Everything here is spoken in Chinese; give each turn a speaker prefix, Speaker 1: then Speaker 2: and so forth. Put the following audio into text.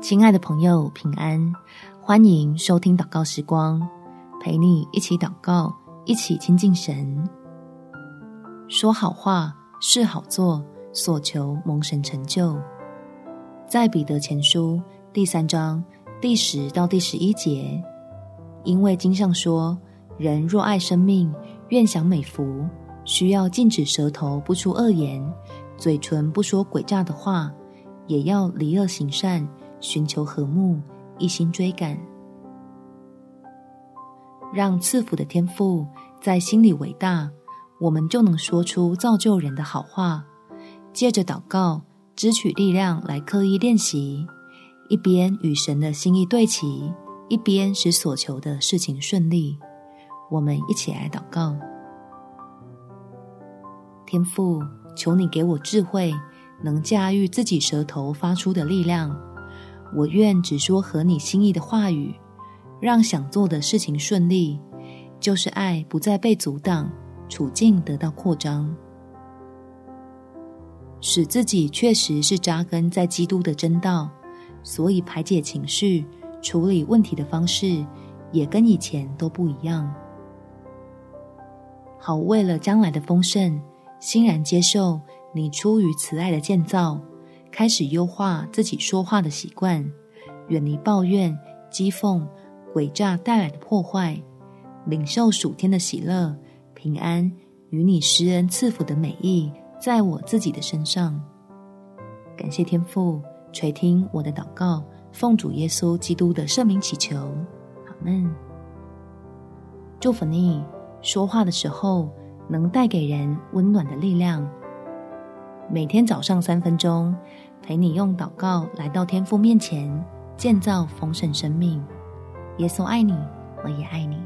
Speaker 1: 亲爱的朋友，平安！欢迎收听祷告时光，陪你一起祷告，一起亲近神。说好话，事好做，所求蒙神成就。在彼得前书第三章第十到第十一节，因为经上说：人若爱生命，愿享美福，需要禁止舌头不出恶言，嘴唇不说诡诈的话，也要离恶行善。寻求和睦，一心追赶，让赐福的天赋在心里伟大，我们就能说出造就人的好话。借着祷告，支取力量来刻意练习，一边与神的心意对齐，一边使所求的事情顺利。我们一起来祷告：天父，求你给我智慧，能驾驭自己舌头发出的力量。我愿只说合你心意的话语，让想做的事情顺利，就是爱不再被阻挡，处境得到扩张，使自己确实是扎根在基督的真道，所以排解情绪、处理问题的方式也跟以前都不一样。好，为了将来的丰盛，欣然接受你出于慈爱的建造。开始优化自己说话的习惯，远离抱怨、讥讽、诡诈带来的破坏，领受属天的喜乐、平安与你施恩赐福的美意，在我自己的身上。感谢天父垂听我的祷告，奉主耶稣基督的圣名祈求，阿门。祝福你说话的时候能带给人温暖的力量。每天早上三分钟，陪你用祷告来到天父面前，建造丰盛生命。耶稣爱你，我也爱你。